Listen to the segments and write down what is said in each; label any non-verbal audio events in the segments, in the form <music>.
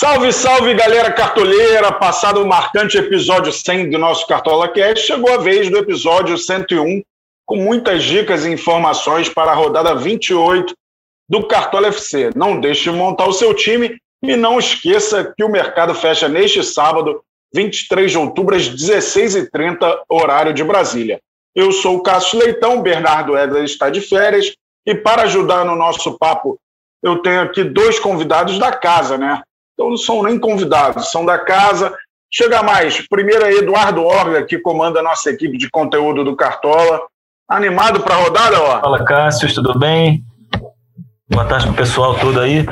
Salve, salve, galera cartoleira! Passado o marcante episódio 100 do nosso Cartola Cast, chegou a vez do episódio 101, com muitas dicas e informações para a rodada 28 do Cartola FC. Não deixe de montar o seu time e não esqueça que o mercado fecha neste sábado, 23 de outubro, às 16h30, horário de Brasília. Eu sou o Cássio Leitão, Bernardo Edler está de férias, e para ajudar no nosso papo, eu tenho aqui dois convidados da casa, né? Então não são nem convidados, são da casa. Chega mais. Primeiro é Eduardo Orga, que comanda a nossa equipe de conteúdo do Cartola. Animado para a rodada, ó? Fala, Cássio, tudo bem? Boa tarde pro pessoal todo aí.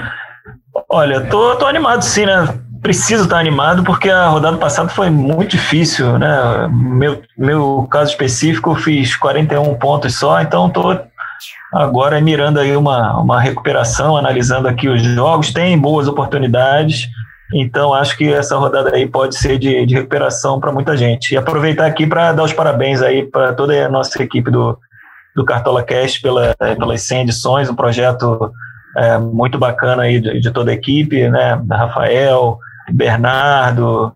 Olha, tô, tô animado sim, né? Preciso estar animado porque a rodada passada foi muito difícil, né? Meu, meu caso específico, eu fiz 41 pontos só, então tô agora mirando aí uma, uma recuperação, analisando aqui os jogos, tem boas oportunidades, então acho que essa rodada aí pode ser de, de recuperação para muita gente. E aproveitar aqui para dar os parabéns aí para toda a nossa equipe do, do Cartola Cast pela, pelas 100 edições, um projeto é, muito bacana aí de, de, toda a equipe, né, Rafael, Bernardo,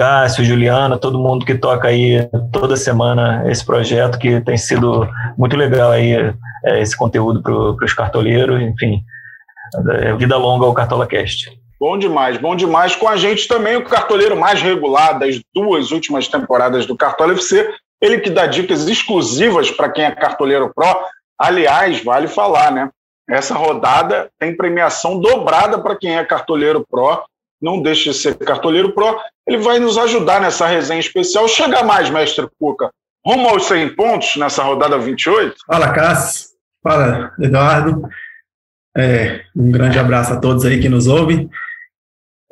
Cássio, Juliana, todo mundo que toca aí toda semana esse projeto que tem sido muito legal aí é, esse conteúdo para os cartoleiros, enfim, é, vida longa ao Cartola Cast. Bom demais, bom demais. Com a gente também o cartoleiro mais regular das duas últimas temporadas do Cartola FC, ele que dá dicas exclusivas para quem é cartoleiro pro. Aliás, vale falar, né? Essa rodada tem premiação dobrada para quem é cartoleiro pro. Não deixe de ser cartoleiro pro. Ele vai nos ajudar nessa resenha especial. Chega mais, mestre Cuca. Rumo aos 100 pontos nessa rodada 28. Fala, Cássio. Fala, Eduardo. É, um grande abraço a todos aí que nos ouvem.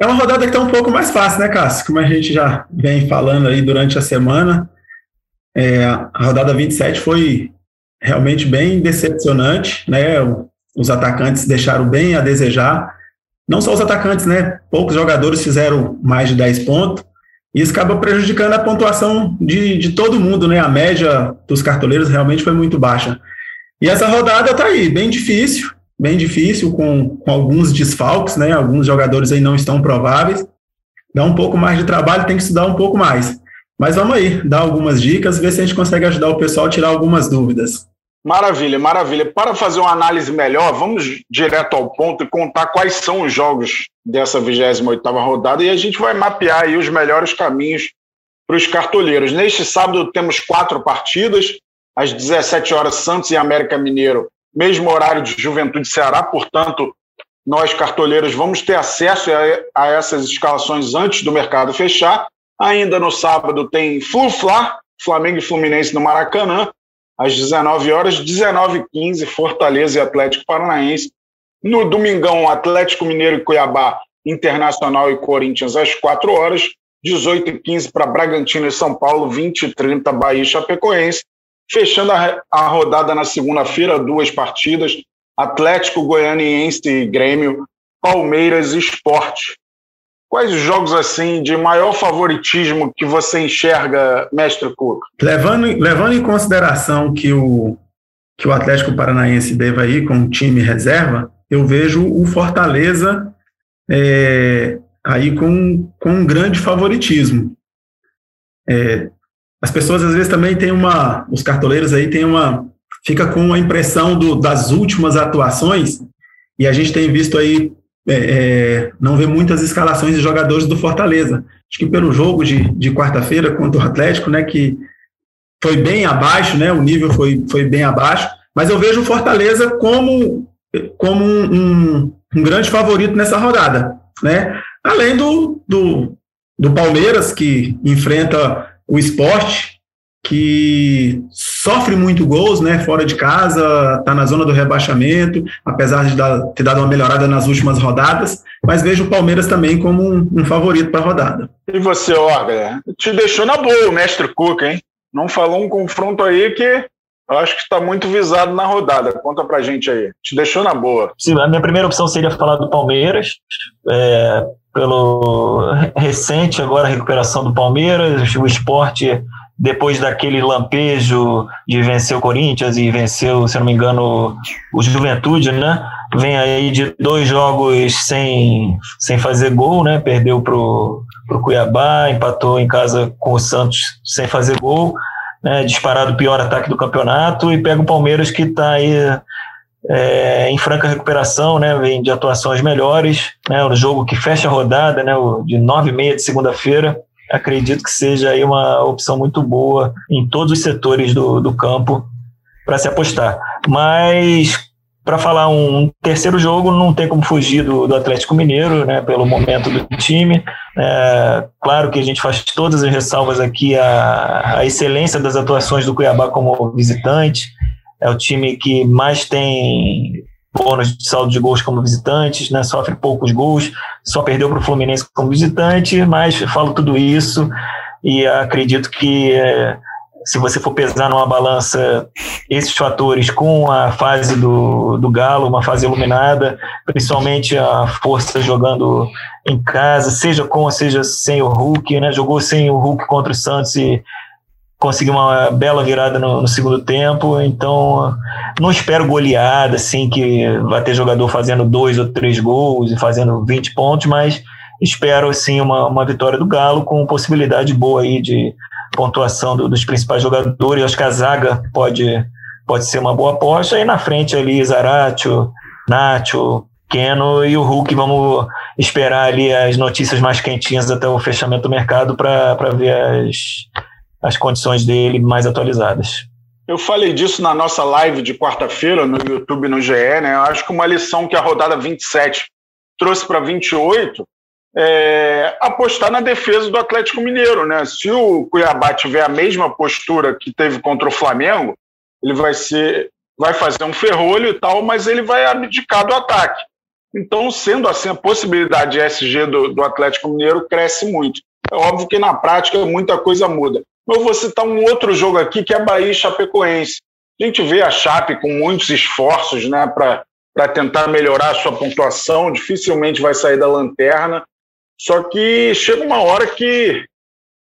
É uma rodada que está um pouco mais fácil, né, Cássio? Como a gente já vem falando aí durante a semana. É, a rodada 27 foi realmente bem decepcionante, né? Os atacantes deixaram bem a desejar. Não só os atacantes, né? Poucos jogadores fizeram mais de 10 pontos. E isso acaba prejudicando a pontuação de, de todo mundo, né? A média dos cartoleiros realmente foi muito baixa. E essa rodada tá aí, bem difícil, bem difícil, com, com alguns desfalques, né? Alguns jogadores aí não estão prováveis. Dá um pouco mais de trabalho, tem que estudar um pouco mais. Mas vamos aí, dar algumas dicas, ver se a gente consegue ajudar o pessoal a tirar algumas dúvidas. Maravilha, maravilha. Para fazer uma análise melhor, vamos direto ao ponto e contar quais são os jogos dessa 28ª rodada e a gente vai mapear aí os melhores caminhos para os cartoleiros. Neste sábado temos quatro partidas, às 17 horas Santos e América Mineiro, mesmo horário de Juventude Ceará, portanto, nós cartoleiros vamos ter acesso a, essas escalações antes do mercado fechar Ainda no sábado tem Flu-Fla, Flamengo e Fluminense no Maracanã, às 19 horas, 19h15, Fortaleza e Atlético Paranaense. No domingão, Atlético Mineiro e Cuiabá, Internacional e Corinthians às 4 horas, 18h15 para Bragantino e São Paulo, 20h30 Bahia e Chapecoense. Fechando a, a rodada na segunda-feira, duas partidas, Atlético Goianiense e Grêmio, Palmeiras e Esporte. Quais os jogos assim de maior favoritismo que você enxerga, mestre Cuca? Levando, levando em consideração que o, que o Atlético Paranaense deva ir com o time reserva, eu vejo o Fortaleza é, aí com, com um grande favoritismo. É, as pessoas às vezes também têm uma, os cartoleiros aí têm uma, fica com a impressão do, das últimas atuações, e a gente tem visto aí é, é, não vê muitas escalações de jogadores do Fortaleza. Acho que pelo jogo de, de quarta-feira contra o Atlético, né, que foi bem abaixo, né, o nível foi, foi bem abaixo, mas eu vejo o Fortaleza como, como um, um, um grande favorito nessa rodada, né, além do, do, do Palmeiras, que enfrenta o esporte, que sofre muito gols, né, fora de casa, está na zona do rebaixamento, apesar de dar, ter dado uma melhorada nas últimas rodadas, mas vejo o Palmeiras também como um, um favorito para a rodada. E você, Orga, te deixou na boa o mestre Cuca, hein? Não falou um confronto aí que eu acho que está muito visado na rodada. Conta pra gente aí. Te deixou na boa. Sim, a minha primeira opção seria falar do Palmeiras. É, pelo recente agora recuperação do Palmeiras, o esporte depois daquele lampejo de vencer o Corinthians e venceu, se não me engano, o Juventude, né? Vem aí de dois jogos sem, sem fazer gol, né? Perdeu pro, pro Cuiabá, empatou em casa com o Santos sem fazer gol, né? Disparado o pior ataque do campeonato e pega o Palmeiras que está aí é, em franca recuperação, né? Vem de atuações melhores, né? O jogo que fecha a rodada, né? O de nove e meia de segunda-feira acredito que seja aí uma opção muito boa em todos os setores do, do campo para se apostar. Mas para falar um terceiro jogo, não tem como fugir do, do Atlético Mineiro, né, pelo momento do time. É, claro que a gente faz todas as ressalvas aqui à, à excelência das atuações do Cuiabá como visitante. É o time que mais tem bônus de saldo de gols como visitantes, né, sofre poucos gols, só perdeu para o Fluminense como visitante, mas falo tudo isso e acredito que é, se você for pesar numa balança esses fatores com a fase do, do Galo, uma fase iluminada, principalmente a força jogando em casa, seja com seja sem o Hulk, né, jogou sem o Hulk contra o Santos e conseguiu uma bela virada no, no, segundo tempo, então não espero goleada, assim, que vai ter jogador fazendo dois ou três gols e fazendo 20 pontos, mas espero, assim, uma, uma vitória do Galo com possibilidade boa aí de pontuação do, dos principais jogadores, acho que a zaga pode, pode ser uma boa aposta, e na frente ali, Zaratio, Nacho, Keno e o Hulk, vamos esperar ali as notícias mais quentinhas até o fechamento do mercado para ver as as condições dele mais atualizadas. Eu falei disso na nossa live de quarta-feira no YouTube no GE, né? Eu acho que uma lição que a rodada 27 trouxe para 28 é apostar na defesa do Atlético Mineiro, né? Se o Cuiabá tiver a mesma postura que teve contra o Flamengo, ele vai ser vai fazer um ferrolho e tal, mas ele vai abdicar do ataque. Então, sendo assim, a possibilidade de SG do, do Atlético Mineiro cresce muito. É óbvio que na prática muita coisa muda. Eu vou citar um outro jogo aqui que é Bahia e Chapecoense. A gente vê a Chape com muitos esforços né, para tentar melhorar a sua pontuação, dificilmente vai sair da lanterna. Só que chega uma hora que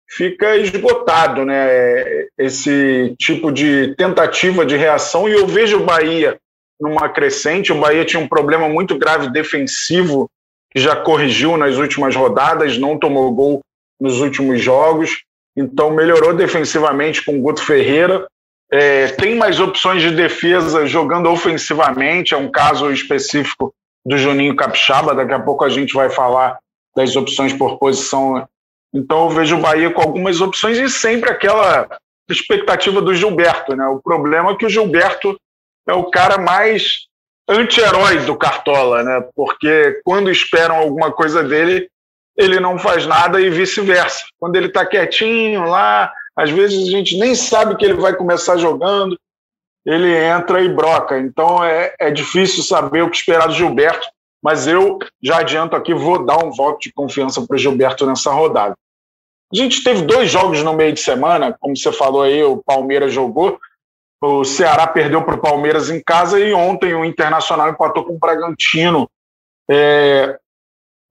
fica esgotado né, esse tipo de tentativa de reação. E eu vejo o Bahia numa crescente. O Bahia tinha um problema muito grave defensivo, que já corrigiu nas últimas rodadas, não tomou gol nos últimos jogos. Então melhorou defensivamente com o Guto Ferreira. É, tem mais opções de defesa jogando ofensivamente. É um caso específico do Juninho Capixaba. Daqui a pouco a gente vai falar das opções por posição. Então eu vejo o Bahia com algumas opções e sempre aquela expectativa do Gilberto. Né? O problema é que o Gilberto é o cara mais anti-herói do Cartola, né? porque quando esperam alguma coisa dele, ele não faz nada e vice-versa. Quando ele está quietinho lá, às vezes a gente nem sabe que ele vai começar jogando, ele entra e broca. Então é, é difícil saber o que esperar do Gilberto, mas eu já adianto aqui, vou dar um voto de confiança para o Gilberto nessa rodada. A gente teve dois jogos no meio de semana, como você falou aí, o Palmeiras jogou, o Ceará perdeu para o Palmeiras em casa e ontem o Internacional empatou com o Bragantino é,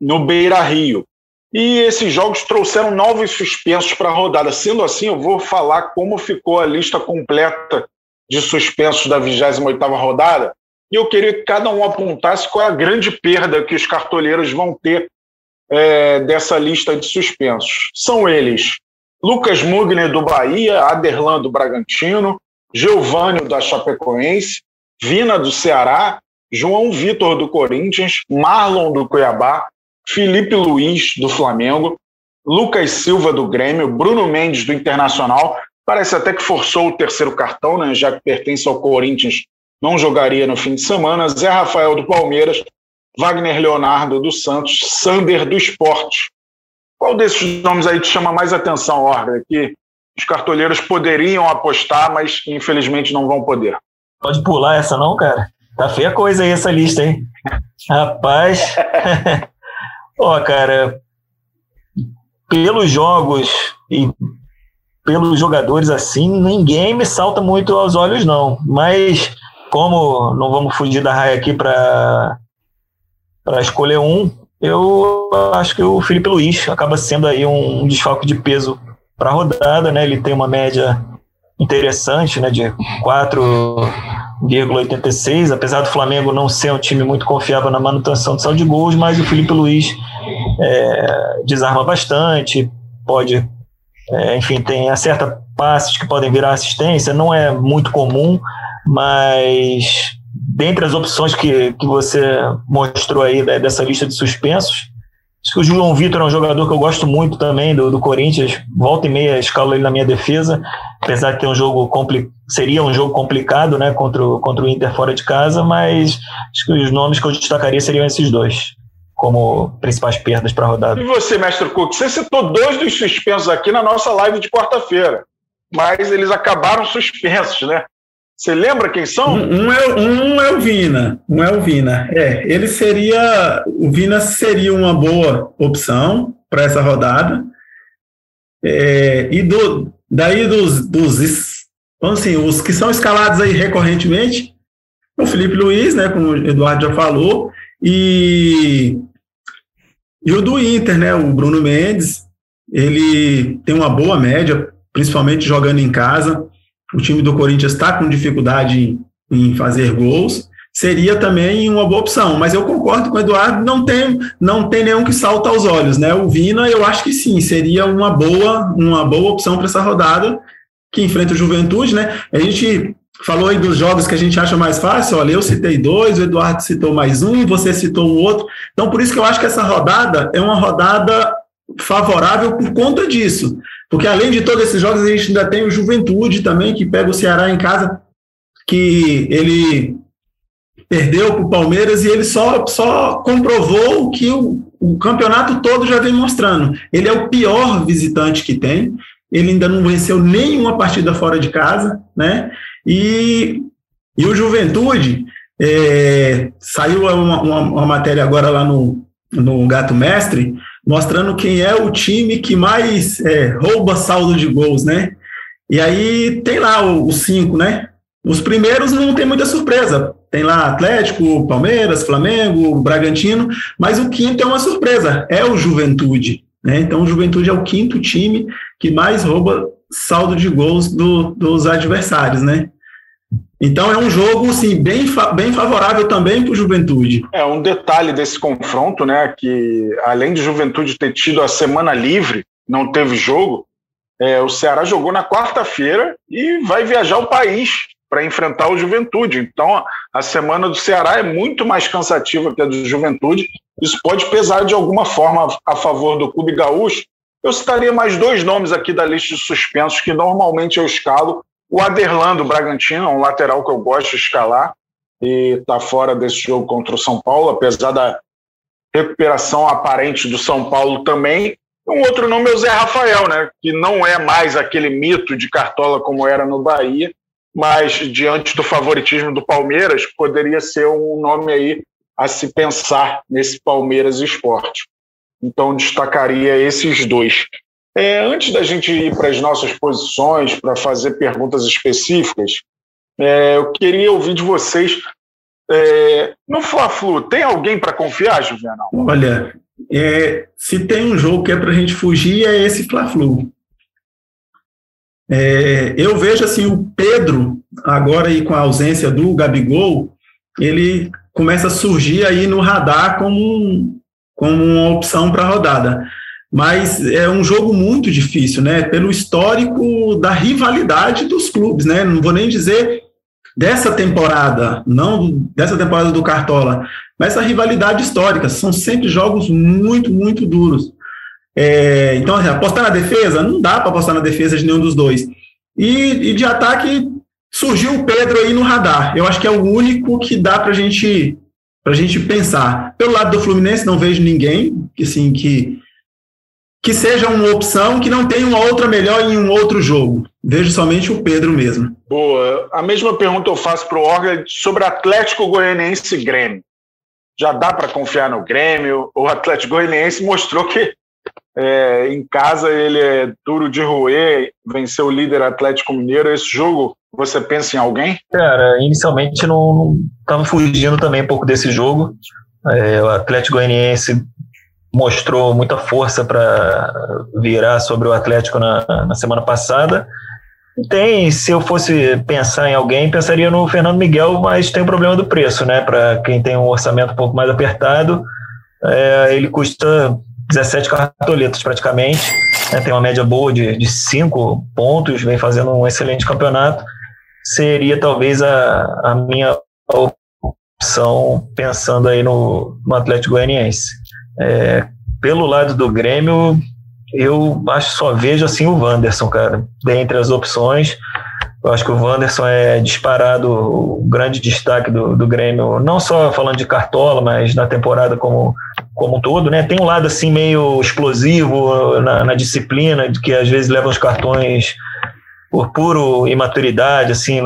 no Beira Rio. E esses jogos trouxeram novos suspensos para a rodada. Sendo assim, eu vou falar como ficou a lista completa de suspensos da 28ª rodada. E eu queria que cada um apontasse qual é a grande perda que os cartoleiros vão ter é, dessa lista de suspensos. São eles Lucas Mugner, do Bahia, Aderlan, do Bragantino, Geovânio, da Chapecoense, Vina, do Ceará, João Vitor, do Corinthians, Marlon, do Cuiabá, Felipe Luiz, do Flamengo, Lucas Silva, do Grêmio, Bruno Mendes, do Internacional. Parece até que forçou o terceiro cartão, né, já que pertence ao Corinthians, não jogaria no fim de semana. Zé Rafael, do Palmeiras, Wagner Leonardo, do Santos, Sander, do Esporte. Qual desses nomes aí te chama mais atenção, Orga? Que os cartoleiros poderiam apostar, mas infelizmente não vão poder. Pode pular essa não, cara? Tá feia coisa aí essa lista, hein? Rapaz. <laughs> Ó, oh, cara, pelos jogos e pelos jogadores assim, ninguém me salta muito aos olhos, não. Mas, como não vamos fugir da raia aqui para escolher um, eu acho que o Felipe Luiz acaba sendo aí um desfalque de peso para a rodada, né? Ele tem uma média interessante, né, de 4,86, apesar do Flamengo não ser um time muito confiável na manutenção de saldo de gols, mas o Felipe Luiz é, desarma bastante, pode, é, enfim, tem acerta passes que podem virar assistência, não é muito comum, mas dentre as opções que, que você mostrou aí né, dessa lista de suspensos, Acho que o João Vitor é um jogador que eu gosto muito também do, do Corinthians. Volta e meia escalo ele na minha defesa, apesar de ter um jogo seria um jogo complicado, né, contra o, contra o Inter fora de casa, mas acho que os nomes que eu destacaria seriam esses dois como principais perdas para a rodada. E você, mestre Cook, você citou dois dos suspensos aqui na nossa live de quarta-feira, mas eles acabaram suspensos, né? Você lembra quem são? Um, um, é, um é o Vina. Um é o Vina. É, ele seria. O Vina seria uma boa opção para essa rodada. É, e do, daí dos, dos então, assim, os que são escalados aí recorrentemente, o Felipe Luiz, né, como o Eduardo já falou, e, e o do Inter, né, o Bruno Mendes, ele tem uma boa média, principalmente jogando em casa o time do Corinthians está com dificuldade em, fazer gols, seria também uma boa opção. Mas eu concordo com o Eduardo, não tem, não tem nenhum que salta aos olhos, né? O Vina, eu acho que sim, seria uma boa, uma boa opção para essa rodada que enfrenta o Juventude, né? A gente falou aí dos jogos que a gente acha mais fácil, olha, eu citei dois, o Eduardo citou mais um, você citou um outro. Então, por isso que eu acho que essa rodada é uma rodada favorável por conta disso. Porque além de todos esses jogos, a gente ainda tem o Juventude também, que pega o Ceará em casa, que ele perdeu para o Palmeiras e ele só, só comprovou que o, o campeonato todo já vem mostrando. Ele é o pior visitante que tem, ele ainda não venceu nenhuma partida fora de casa, né? E, e o Juventude, é, saiu uma, uma, uma, matéria agora lá no, no Gato Mestre, mostrando quem é o time que mais é, rouba saldo de gols, né? E aí tem lá os cinco, né? Os primeiros não tem muita surpresa. Tem lá Atlético, Palmeiras, Flamengo, Bragantino, mas o quinto é uma surpresa, é o Juventude. Né? Então, o Juventude é o quinto time que mais rouba saldo de gols do, dos adversários, né? Então é um jogo assim, bem, bem favorável também para o Juventude. É um detalhe desse confronto, né? Que além de Juventude ter tido a semana livre, não teve jogo, é, o Ceará jogou na quarta-feira e vai viajar o país para enfrentar o Juventude. Então a semana do Ceará é muito mais cansativa que a do Juventude. Isso pode pesar de alguma forma a favor do Clube Gaúcho. Eu citaria mais dois nomes aqui da lista de suspensos que normalmente eu escalo o Aderlan do Bragantino, é um lateral que eu gosto de escalar e está fora desse jogo contra o São Paulo, apesar da recuperação aparente do São Paulo também. Um outro nome é o Zé Rafael, né, que não é mais aquele mito de cartola como era no Bahia, mas diante do favoritismo do Palmeiras, poderia ser um nome aí a se pensar nesse Palmeiras Esporte. Então destacaria esses dois. É, antes da gente ir para as nossas posições, para fazer perguntas específicas, é, eu queria ouvir de vocês. É, no Fla-Flu, tem alguém para confiar, Juvenal? Olha, é, se tem um jogo que é para a gente fugir, é esse Fla-Flu. É, eu vejo assim o Pedro, agora aí com a ausência do Gabigol, ele começa a surgir aí no radar como, como uma opção para a rodada mas é um jogo muito difícil, né? Pelo histórico da rivalidade dos clubes, né? Não vou nem dizer dessa temporada, não dessa temporada do Cartola, mas essa rivalidade histórica. São sempre jogos muito, muito duros. É, então, assim, apostar na defesa, não dá para apostar na defesa de nenhum dos dois. E, e, de ataque surgiu o Pedro aí no radar. Eu acho que é o único que dá para gente, a gente pensar. Pelo lado do Fluminense, não vejo ninguém assim, que que seja uma opção que não tenha uma outra melhor em um outro jogo. Vejo somente o Pedro mesmo. Boa. A mesma pergunta eu faço para o Orga sobre Atlético Goianiense e Grêmio. Já dá para confiar no Grêmio? O Atlético Goianiense mostrou que é, em casa ele é duro de roer, venceu o líder Atlético Mineiro. Esse jogo, você pensa em alguém? Cara, inicialmente não estava fugindo também um pouco desse jogo. É, o Atlético Goianiense mostrou muita força para virar sobre o Atlético na, na semana passada. Tem, se eu fosse pensar em alguém, pensaria no Fernando Miguel, mas tem o problema do preço, né? Para quem tem um orçamento um pouco mais apertado, é, ele custa 17 cartoletas praticamente, né? tem uma média boa de, de 5 pontos, vem fazendo um excelente campeonato. Seria talvez a, a minha opção pensando aí no, no Atlético Goianiense. É, pelo lado do Grêmio, eu acho só vejo assim o Wanderson, cara, dentre as opções. Eu acho que o Wanderson é disparado o grande destaque do, do Grêmio, não só falando de cartola, mas na temporada como, como um todo, né? Tem um lado assim meio explosivo na, na disciplina, que às vezes leva os cartões por puro imaturidade, assim,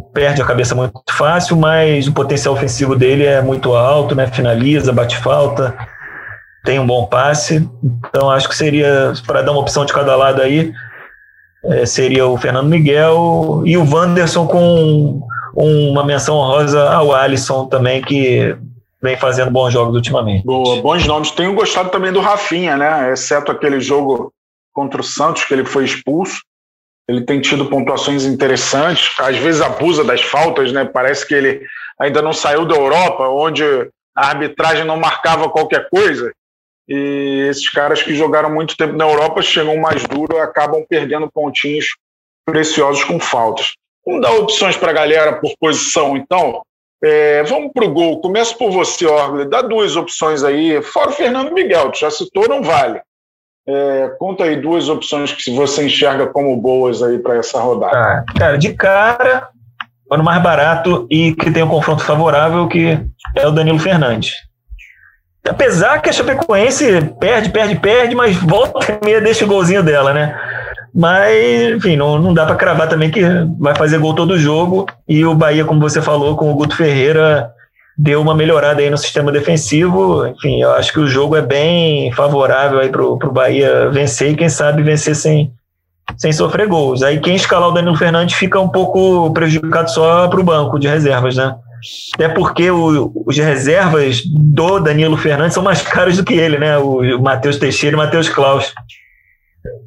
perde a cabeça muito fácil, mas o potencial ofensivo dele é muito alto, né? Finaliza, bate falta, tem um bom passe. Então acho que seria para dar uma opção de cada lado aí, é, seria o Fernando Miguel e o Wanderson com uma menção honrosa ao Alisson também que vem fazendo bons jogos ultimamente. Boa, bons nomes. Tenho gostado também do Rafinha, né? Exceto aquele jogo contra o Santos que ele foi expulso. Ele tem tido pontuações interessantes, às vezes abusa das faltas, né? Parece que ele ainda não saiu da Europa, onde a arbitragem não marcava qualquer coisa. E esses caras que jogaram muito tempo na Europa chegam mais duro acabam perdendo pontinhos preciosos com faltas. Vamos dar opções para a galera por posição, então. É, vamos para o gol. Começo por você, Orgulho. Dá duas opções aí. Fora o Fernando Miguel, tu já citou, não vale. É, conta aí duas opções que você enxerga como boas aí para essa rodada. Ah, cara, de cara, o mais barato e que tem um confronto favorável, que é o Danilo Fernandes. Apesar que a Chapecoense perde, perde, perde, mas volta e meia deixa o golzinho dela, né? Mas, enfim, não, não dá para cravar também que vai fazer gol todo jogo. E o Bahia, como você falou, com o Guto Ferreira, deu uma melhorada aí no sistema defensivo. Enfim, eu acho que o jogo é bem favorável aí pro, pro Bahia vencer e quem sabe vencer sem, sem sofrer gols. Aí quem escalar o Danilo Fernandes fica um pouco prejudicado só pro banco de reservas, né? Até porque o, os reservas do Danilo Fernandes são mais <laughs> caros do que ele, né? O, o Matheus Teixeira e o Matheus Klaus.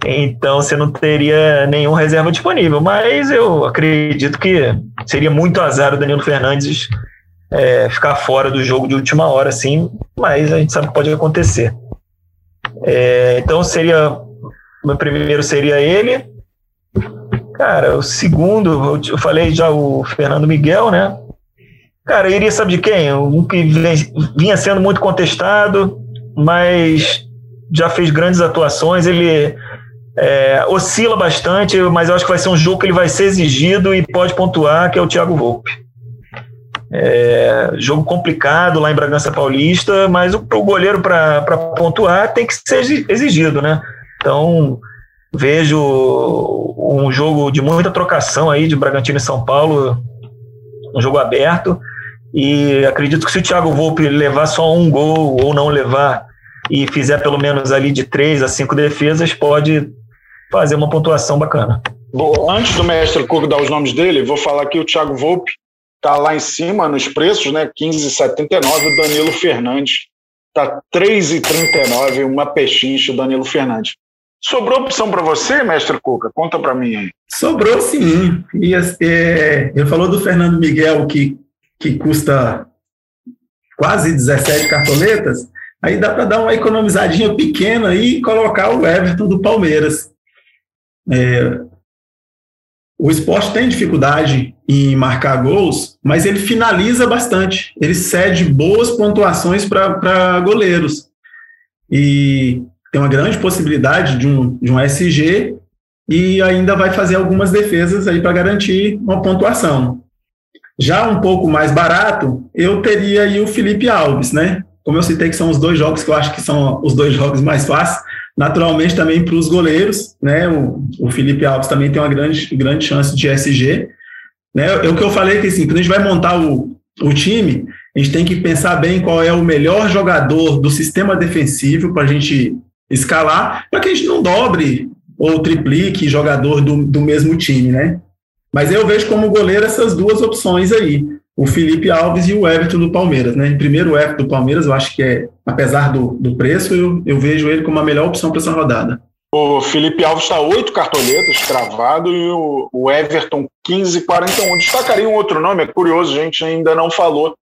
Então você não teria nenhum reserva disponível. Mas eu acredito que seria muito azar o Danilo Fernandes é, ficar fora do jogo de última hora, assim, mas a gente sabe que pode acontecer. É, então seria. Meu primeiro seria ele. Cara, o segundo, eu falei já o Fernando Miguel, né? Cara, iria, sabe de quem? Um que vinha sendo muito contestado, mas já fez grandes atuações. Ele é, oscila bastante, mas eu acho que vai ser um jogo que ele vai ser exigido e pode pontuar, que é o Thiago Volpe. É, jogo complicado lá em Bragança Paulista, mas o, o goleiro para pontuar tem que ser exigido, né? Então vejo um jogo de muita trocação aí de Bragantino e São Paulo, um jogo aberto. E acredito que se o Thiago Volpe levar só um gol ou não levar e fizer pelo menos ali de três a cinco defesas, pode fazer uma pontuação bacana. Bom, antes do mestre Cuco dar os nomes dele, vou falar que o Thiago Volpe está lá em cima nos preços, né? 15,79. O Danilo Fernandes está 3,39. Uma pechincha, o Danilo Fernandes. Sobrou opção para você, mestre Cuca? Conta para mim aí. Sobrou sim. E, é, eu falou do Fernando Miguel, que, que custa quase 17 cartoletas. Aí dá para dar uma economizadinha pequena e colocar o Everton do Palmeiras. É, o esporte tem dificuldade em marcar gols, mas ele finaliza bastante. Ele cede boas pontuações para goleiros. E tem uma grande possibilidade de um, de um SG e ainda vai fazer algumas defesas aí para garantir uma pontuação. Já um pouco mais barato, eu teria aí o Felipe Alves, né? Como eu citei que são os dois jogos que eu acho que são os dois jogos mais fáceis, naturalmente também para os goleiros, né? O, o, Felipe Alves também tem uma grande, grande chance de SG. Né? É o que eu falei que assim, quando a gente vai montar o, o time, a gente tem que pensar bem qual é o melhor jogador do sistema defensivo para a gente escalar, para que a gente não dobre ou triplique jogador do, do mesmo time, né? Mas eu vejo como goleiro essas duas opções aí. O Felipe Alves e o Everton do Palmeiras, né? Primeiro o Everton do Palmeiras, eu acho que é, apesar do, do preço, eu, eu vejo ele como a melhor opção para essa rodada. O Felipe Alves está oito cartoletas cravado e o, o Everton 15,41. Destacaria um outro nome, é curioso, a gente ainda não falou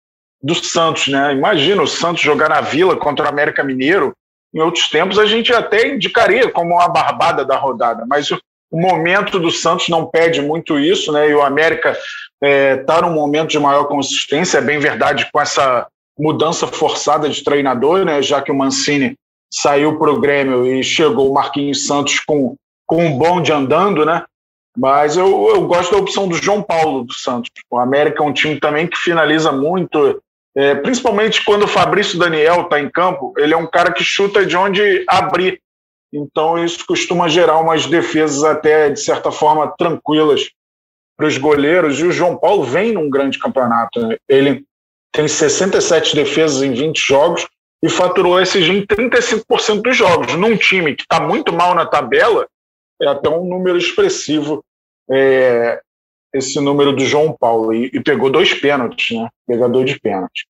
do Santos, né? Imagina o Santos jogar na Vila contra o América Mineiro. Em outros tempos a gente até indicaria como uma barbada da rodada, mas o, o momento do Santos não pede muito isso, né? E o América está é, tá num momento de maior consistência, é bem verdade, com essa mudança forçada de treinador, né? Já que o Mancini saiu para o Grêmio e chegou o Marquinhos Santos com, com um bonde andando, né? Mas eu, eu gosto da opção do João Paulo do Santos. O América é um time também que finaliza muito, é, principalmente quando o Fabrício Daniel está em campo, ele é um cara que chuta de onde abrir. Então isso costuma gerar umas defesas até, de certa forma, tranquilas para os goleiros. E o João Paulo vem num grande campeonato. Né? Ele tem 67 defesas em 20 jogos e faturou SG em 35% dos jogos. Num time que está muito mal na tabela, é até um número expressivo é, esse número do João Paulo. E, e, pegou dois pênaltis, né? Pegador de pênalti.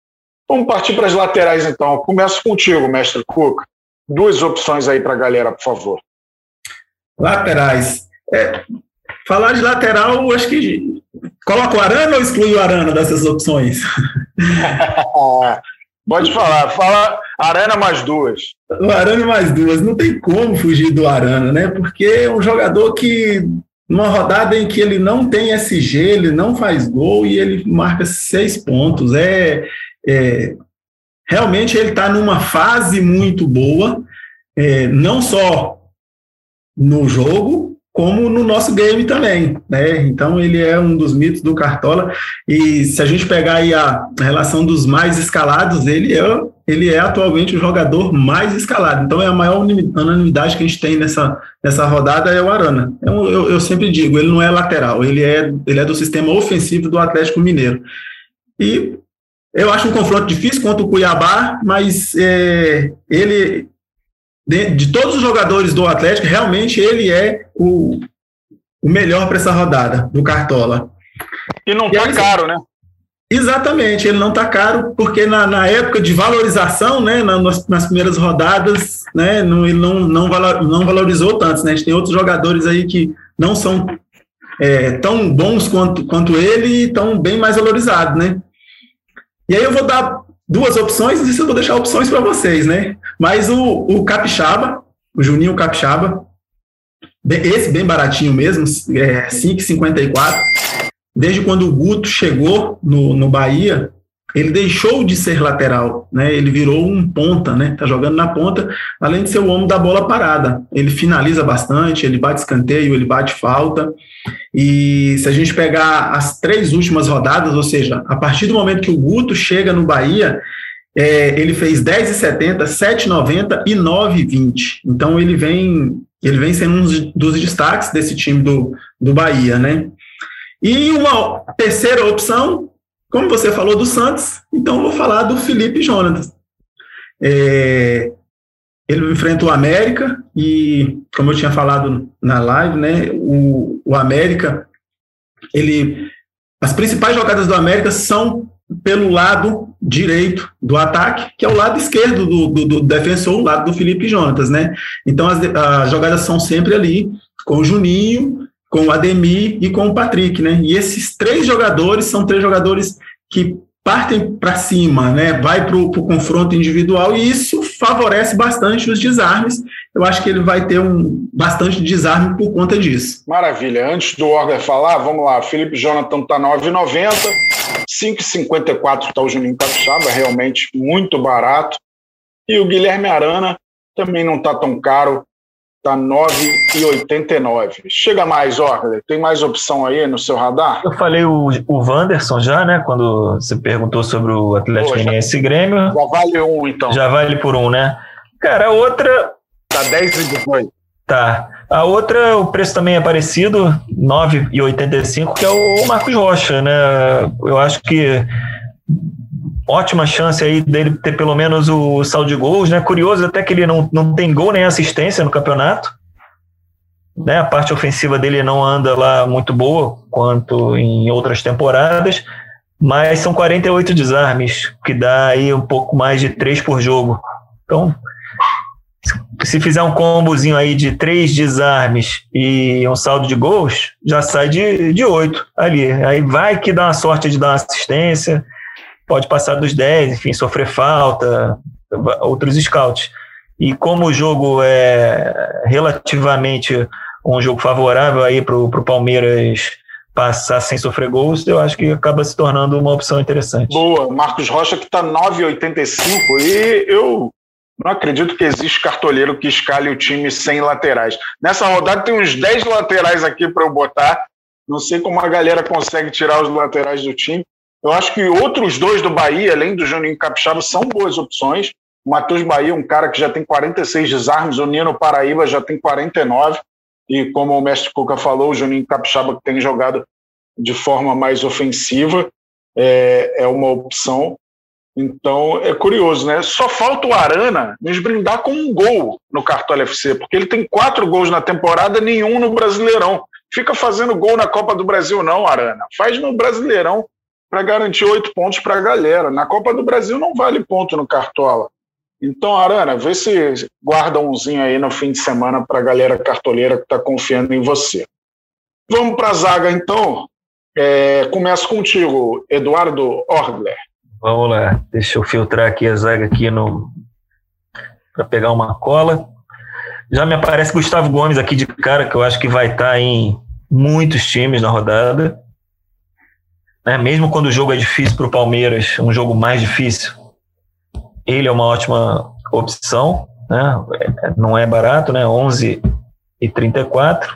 Vamos partir para as laterais, então. Começo contigo, mestre Cook. Duas opções aí para a galera, por favor. Laterais. É, falar de lateral, acho que coloca o Arana ou exclui o Arana dessas opções? <laughs> Pode falar, fala Arana mais duas. O Arana mais duas, não tem como fugir do Arana, né? Porque é um jogador que, numa rodada em que ele não tem SG, ele não faz gol e ele marca seis pontos. É, é realmente ele está numa fase muito boa, é, não só no jogo, como no nosso game também, né? Então ele é um dos mitos do Cartola e se a gente pegar aí a relação dos mais escalados, ele é ele é atualmente o jogador mais escalado. Então é a maior unanimidade que a gente tem nessa, nessa rodada é o Arana. Eu, eu, eu sempre digo, ele não é lateral, ele é ele é do sistema ofensivo do Atlético Mineiro. E eu acho um confronto difícil contra o Cuiabá, mas é, ele de, de, todos os jogadores do Atlético, realmente ele é o, o melhor para essa rodada do Cartola. E não está caro, né? Exatamente, ele não está caro, porque na, na, época de valorização, né, na, nas, nas, primeiras rodadas, né, não, ele não, não, valor, não valorizou tanto. Né? A gente tem outros jogadores aí que não são é, tão bons quanto, quanto ele e estão bem mais valorizados. Né? E aí eu vou dar duas opções, e isso eu vou deixar opções para vocês, né? Mas o, o Capixaba, o Juninho Capixaba, esse bem baratinho mesmo, é 5,54. Desde quando o Guto chegou no, no Bahia, ele deixou de ser lateral, né? Ele virou um ponta, né? Tá jogando na ponta, além de ser o homem da bola parada. Ele finaliza bastante, ele bate escanteio, ele bate falta. E se a gente pegar as três últimas rodadas, ou seja, a partir do momento que o Guto chega no Bahia, é, ele fez 10,70, 7,90 e 9,20. Então ele vem, ele vem sendo um dos destaques desse time do, do Bahia, né? E uma terceira opção como você falou do Santos, então vou falar do Felipe Jonas. É, ele enfrenta o América e, como eu tinha falado na live, né, o, o América, ele, as principais jogadas do América são pelo lado direito do ataque, que é o lado esquerdo do, do, do defensor, o lado do Felipe Jonas, né? Então as, as jogadas são sempre ali com o Juninho com o Ademir e com o Patrick, né? E esses três jogadores são três jogadores que partem para cima, né? Vai para o confronto individual e isso favorece bastante os desarmes. Eu acho que ele vai ter um bastante desarme por conta disso. Maravilha. Antes do Orger falar, vamos lá. Felipe Jonathan está 9,90, 5,54 está o Juninho Capixaba, realmente muito barato. E o Guilherme Arana também não está tão caro, Está 9,89. Chega mais, Orler. Tem mais opção aí no seu radar? Eu falei o, o Wanderson já, né? Quando você perguntou sobre o Atlético Mineiro Grêmio. Já vale um, então. Já vale por um, né? Cara, a outra. Tá 10 e. Tá. A outra, o preço também é parecido, 9,85, que é o Marcos Rocha, né? Eu acho que ótima chance aí dele ter pelo menos o saldo de gols, né? Curioso até que ele não, não tem gol nem assistência no campeonato. Né? A parte ofensiva dele não anda lá muito boa quanto em outras temporadas. mas são 48 desarmes, que dá aí um pouco mais de 3 por jogo. Então, se fizer um combozinho aí de três desarmes e um saldo de gols, já sai de, de 8 ali. Aí vai que dá uma sorte de dar uma assistência, pode passar dos 10, enfim, sofrer falta, outros scouts. E como o jogo é relativamente um jogo favorável aí para o Palmeiras passar sem sofrer gols, eu acho que acaba se tornando uma opção interessante. Boa, Marcos Rocha que está 9,85 e eu não acredito que existe cartoleiro que escale o time sem laterais. Nessa rodada tem uns 10 laterais aqui para eu botar. Não sei como a galera consegue tirar os laterais do time. Eu acho que outros dois do Bahia, além do Juninho Capixaba, são boas opções. O Matheus Bahia, um cara que já tem 46 desarmes, o Nino Paraíba já tem 49. E como o mestre Cuca falou, o Juninho Capixaba que tem jogado de forma mais ofensiva é, é uma opção. Então é curioso, né? Só falta o Arana nos brindar com um gol no Cartola FC, porque ele tem quatro gols na temporada, nenhum no Brasileirão. Fica fazendo gol na Copa do Brasil, não, Arana. Faz no Brasileirão para garantir oito pontos para a galera. Na Copa do Brasil não vale ponto no Cartola. Então, Arana, vê se guarda umzinho aí no fim de semana para a galera cartoleira que está confiando em você. Vamos para a zaga, então. É, começo contigo, Eduardo Orgler. Vamos lá, deixa eu filtrar aqui a zaga aqui no para pegar uma cola. Já me aparece Gustavo Gomes aqui de cara, que eu acho que vai estar tá em muitos times na rodada. Né? Mesmo quando o jogo é difícil para o Palmeiras, um jogo mais difícil, ele é uma ótima opção. Né? Não é barato, né? 11 e 34.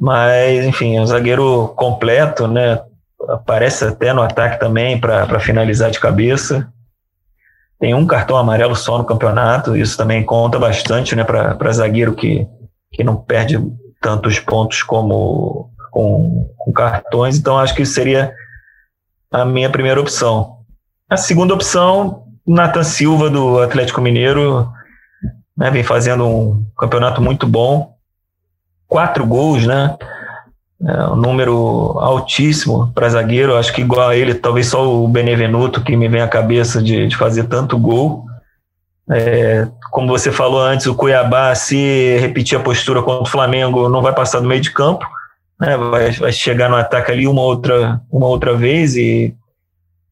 Mas, enfim, é um zagueiro completo, né? Aparece até no ataque também para finalizar de cabeça. Tem um cartão amarelo só no campeonato, isso também conta bastante né, para zagueiro que, que não perde tantos pontos como com, com cartões. Então, acho que seria a minha primeira opção. A segunda opção, Nathan Silva, do Atlético Mineiro, né, vem fazendo um campeonato muito bom. Quatro gols, né? É um número altíssimo para zagueiro. Acho que igual a ele, talvez só o Benevenuto que me vem à cabeça de, de fazer tanto gol. É, como você falou antes, o Cuiabá, se repetir a postura contra o Flamengo, não vai passar do meio de campo. Né? Vai, vai chegar no ataque ali uma outra, uma outra vez e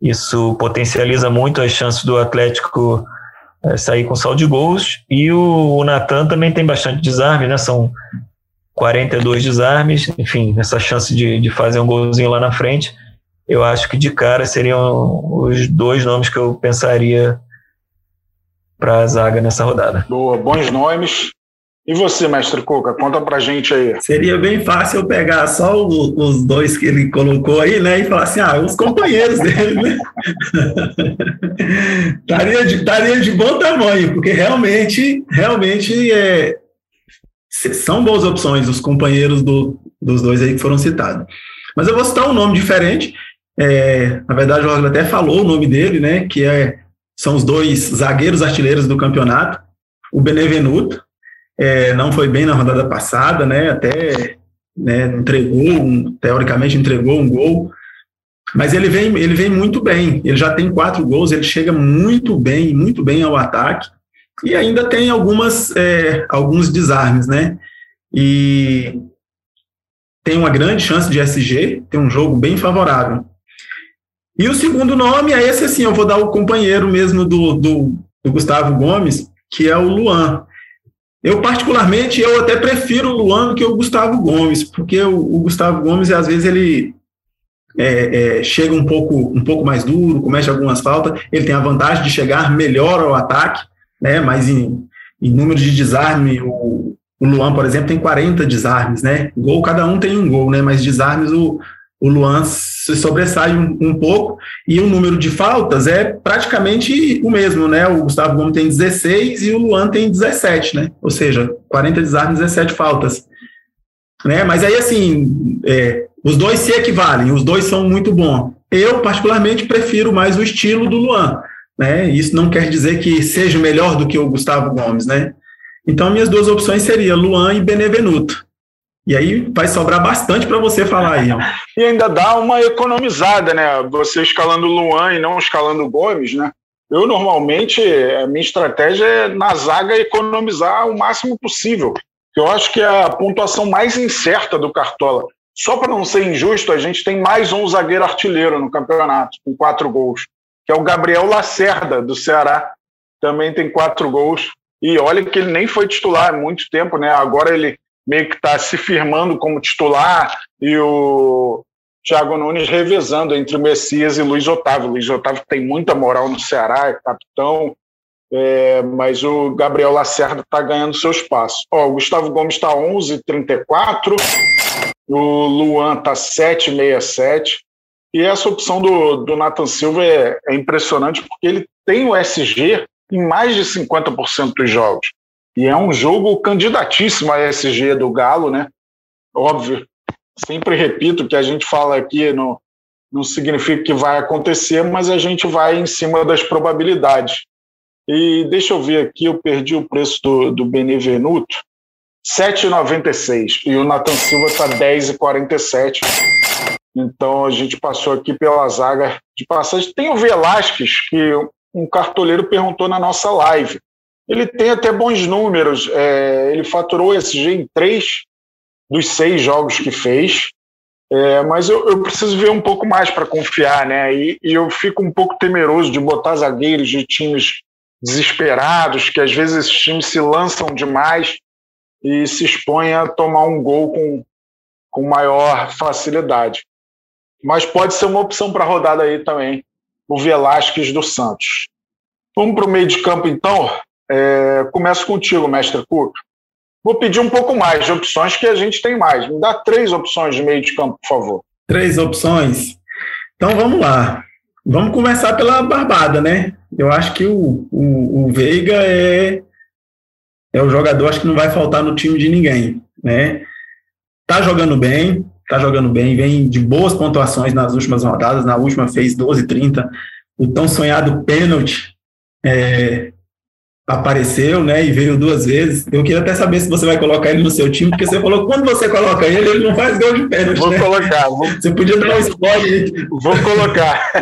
isso potencializa muito as chances do Atlético é, sair com saldo de gols. E o, o Natan também tem bastante desarme, né? São 42 desarmes, enfim, essa chance de, de fazer um golzinho lá na frente, eu acho que de cara seriam os dois nomes que eu pensaria para a zaga nessa rodada. Boa, bons nomes. E você, mestre Coca, conta pra gente aí. Seria bem fácil eu pegar só o, os dois que ele colocou aí, né, e falar assim, ah, os companheiros dele, né? <laughs> daria, de, daria de bom tamanho, porque realmente, realmente é, são boas opções os companheiros do, dos dois aí que foram citados. Mas eu vou citar um nome diferente. É, na verdade, o Roger até falou o nome dele, né? Que é, são os dois zagueiros artilheiros do campeonato. O Benevenuto é, não foi bem na rodada passada, né? Até né, entregou, um, teoricamente entregou um gol. Mas ele vem, ele vem muito bem. Ele já tem quatro gols. Ele chega muito bem, muito bem ao ataque e ainda tem algumas, é, alguns desarmes, né? E tem uma grande chance de SG, tem um jogo bem favorável. E o segundo nome é esse, assim, eu vou dar o companheiro mesmo do, do, do Gustavo Gomes, que é o Luan. Eu, particularmente, eu até prefiro o Luan do que o Gustavo Gomes, porque o, o Gustavo Gomes, às vezes, ele é, é, chega um pouco, um pouco mais duro, comete algumas faltas, ele tem a vantagem de chegar melhor ao ataque, né? Mas em, em número de desarme, o, o Luan, por exemplo, tem 40 desarmes, né? Gol, cada um tem um gol, né? Mas desarmes, o, o Luan se sobressai um, um, pouco, e o número de faltas é praticamente o mesmo, né? O Gustavo Gomes tem 16 e o Luan tem 17, né? Ou seja, 40 desarmes, 17 faltas. Né? Mas aí, assim, é, os dois se equivalem, os dois são muito bons. Eu, particularmente, prefiro mais o estilo do Luan né? Isso não quer dizer que seja melhor do que o Gustavo Gomes, né? Então, minhas duas opções seriam Luan e Benevenuto. E aí vai sobrar bastante para você falar aí. Ó. <laughs> E ainda dá uma economizada, né? Você escalando Luan e não escalando Gomes, né? Eu normalmente, a minha estratégia é na zaga economizar o máximo possível. Eu acho que é a pontuação mais incerta do Cartola. Só para não ser injusto, a gente tem mais um zagueiro artilheiro no campeonato, com quatro gols, que é o Gabriel Lacerda, do Ceará. Também tem quatro gols. E olha que ele nem foi titular há muito tempo, né? Agora ele meio que está se firmando como titular e o Thiago Nunes revezando entre o Messias e Luiz Otávio. Luiz Otávio tem muita moral no Ceará, é capitão, é, mas o Gabriel Lacerda está ganhando seu espaço. Ó, o Gustavo Gomes está 11,34, o Luan está 7,67, e essa opção do, do Nathan Silva é, é impressionante porque ele tem o SG em mais de 50% dos jogos. E é um jogo candidatíssimo a SG do Galo, né? Óbvio, sempre repito que a gente fala aqui no, não significa que vai acontecer, mas a gente vai em cima das probabilidades. E deixa eu ver aqui, eu perdi o preço do, do Benevenuto, 7,96 e o Nathan Silva está 10,47. Então a gente passou aqui pela zaga de passagem. Tem o Velasquez, que um cartoleiro perguntou na nossa live. Ele tem até bons números. É, ele faturou SG em três dos seis jogos que fez. É, mas eu, eu, preciso ver um pouco mais para confiar, né? E, e, eu fico um pouco temeroso de botar zagueiros de times desesperados, que às vezes esses times se lançam demais e se expõem a tomar um gol com, com maior facilidade. Mas pode ser uma opção para rodada aí também, o Velasquez do Santos. Vamos para o meio de campo então. É, começo contigo, mestre Cuca. Vou pedir um pouco mais de opções que a gente tem mais. Me dá três opções de meio de campo, por favor. Três opções? Então vamos lá. Vamos começar pela Barbada, né? Eu acho que o, o, o Veiga é, é o jogador, acho que não vai faltar no time de ninguém, né? Tá jogando bem, tá jogando bem, vem de boas pontuações nas últimas rodadas, na última fez 12,30. O tão sonhado pênalti é, apareceu, né, e veio duas vezes. Eu queria até saber se você vai colocar ele no seu time, porque você falou que quando você coloca ele, ele não faz gol de pênalti. Vou né? colocar. Vou... Você podia dar um spoiler. Vou colocar.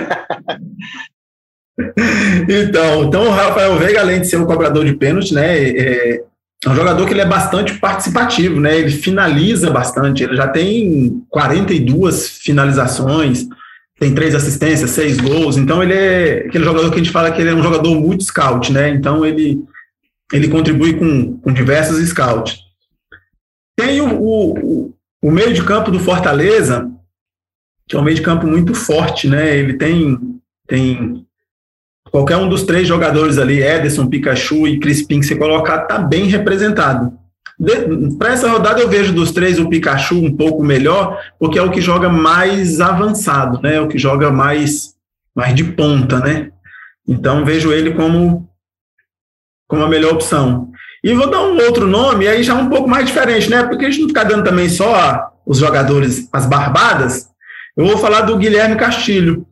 <laughs> então, então o Rafael Veiga, além de ser um cobrador de pênalti, né, é, é um jogador que ele é bastante participativo, né? Ele finaliza bastante. Ele já tem 42 finalizações, tem três assistências, seis gols. Então ele é aquele jogador que a gente fala que ele é um jogador muito scout, né? Então ele, ele contribui com, com diversos scouts. Tem o, o, o meio de campo do Fortaleza, que é um meio de campo muito forte, né? Ele tem, tem qualquer um dos três jogadores ali, Ederson, Pikachu e Crispim, que você colocar, tá bem representado. Para essa rodada eu vejo dos três o Pikachu um pouco melhor, porque é o que joga mais avançado, né? É o que joga mais, mais de ponta, né? Então vejo ele como, como a melhor opção. E vou dar um outro nome, aí já um pouco mais diferente, né? Porque a gente não fica dando também só os jogadores, as barbadas. Eu vou falar do Guilherme Castilho.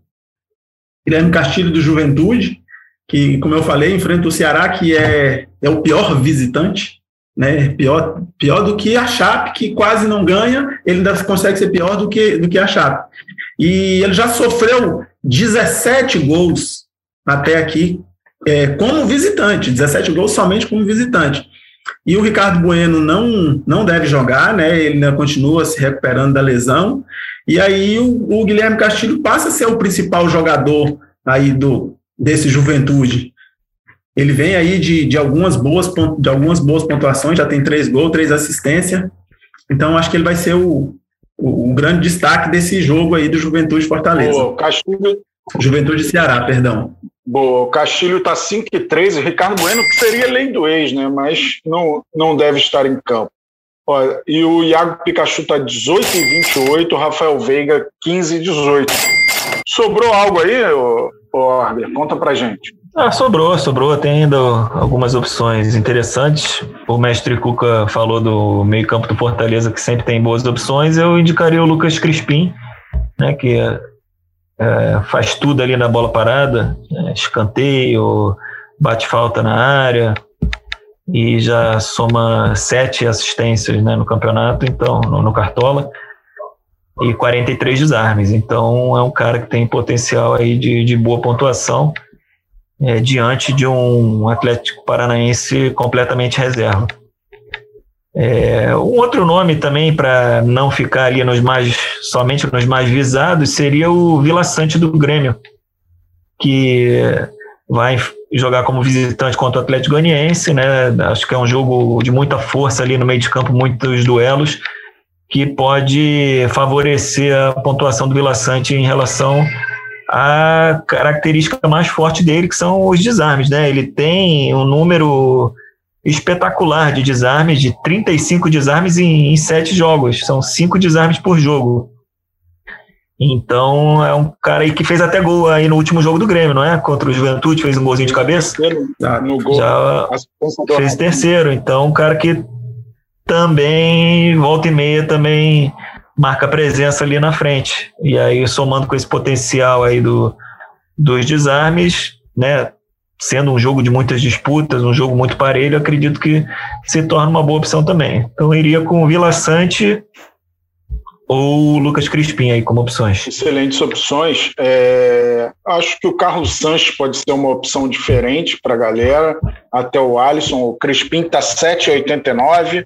Guilherme Castilho do Juventude, que, como eu falei, enfrenta o Ceará, que é, é o pior visitante né? Pior, pior do que a Chape, que quase não ganha, ele ainda consegue ser pior do que, do que a Chape. E ele já sofreu 17 gols até aqui é, como visitante, 17 gols somente como visitante. E o Ricardo Bueno não, não deve jogar, né? Ele ainda continua se recuperando da lesão. E aí o, o Guilherme Castilho passa a ser o principal jogador aí do desse Juventude. Ele vem aí de, de, algumas boas, de algumas boas pontuações, já tem três gols, três assistências. Então, acho que ele vai ser o, o, o grande destaque desse jogo aí do Juventude Fortaleza. Boa, Castilho. Juventude Ceará, perdão. Boa, o Castilho está 5 e 3, o Ricardo Bueno, que seria lei do ex, né? Mas não, não deve estar em campo. Olha, e o Iago Pikachu está 18 e 28, o Rafael Veiga 15 e 18. Sobrou algo aí, Orber? Conta pra gente. Ah, sobrou, sobrou. Tem ainda algumas opções interessantes. O mestre Cuca falou do meio-campo do Fortaleza, que sempre tem boas opções. Eu indicaria o Lucas Crispim, né, que é, faz tudo ali na bola parada, né, escanteio, bate falta na área. e já soma sete assistências né, no campeonato, então no, no Cartola e 43 desarmes. Então é um cara que tem potencial aí de, de boa pontuação é, diante de um Atlético Paranaense completamente reserva. É, um outro nome também para não ficar ali nos mais somente nos mais visados seria o Vila Sante do Grêmio, que vai jogar como visitante contra o Atlético Goianiense, né? Acho que é um jogo de muita força ali no meio de campo, muitos duelos que pode favorecer a pontuação do Vila Sante em relação à característica mais forte dele, que são os desarmes, né? Ele tem um número espetacular de desarmes, de 35 desarmes em, em sete jogos. São cinco desarmes por jogo. Então é um cara aí que fez até gol aí no último jogo do Grêmio, não é? Contra o Juventude, fez um golzinho de cabeça. No gol, Já fez terceiro. Então, um cara que também, volta e meia, também marca presença ali na frente. E aí, somando com esse potencial aí do, dos desarmes, né? Sendo um jogo de muitas disputas, um jogo muito parelho, acredito que se torna uma boa opção também. Então iria com o Vila Sante ou Lucas Crispim aí como opções. Excelentes opções. É, acho que o Carlos Sanches pode ser uma opção diferente para a galera. Até o Alisson, o Crispim está 7,89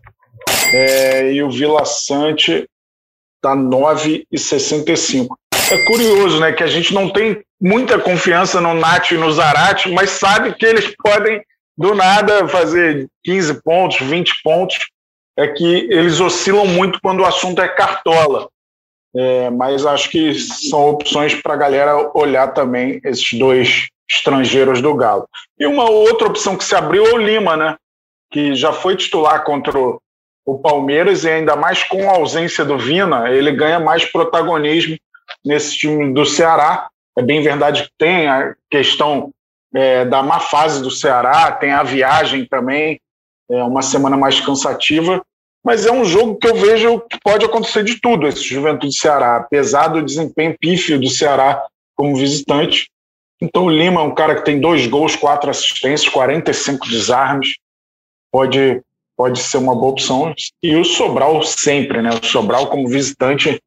é, e o Vila Sante está 9,65. É curioso, né, que a gente não tem muita confiança no Nath e no Zarate, mas sabe que eles podem do nada fazer 15 pontos, 20 pontos. É que eles oscilam muito quando o assunto é cartola. É, mas acho que são opções para a galera olhar também esses dois estrangeiros do Galo. E uma outra opção que se abriu é o Lima, né? Que já foi titular contra o Palmeiras e ainda mais com a ausência do Vina, ele ganha mais protagonismo nesse time do Ceará. É bem verdade que tem a questão é, da má fase do Ceará, tem a viagem também, é uma semana mais cansativa, mas é um jogo que eu vejo que pode acontecer de tudo, esse Juventude Ceará, apesar do desempenho pífio do Ceará como visitante. Então o Lima é um cara que tem dois gols, quatro assistências, 45 desarmes, pode, pode ser uma boa opção. E o Sobral sempre, né? O Sobral como visitante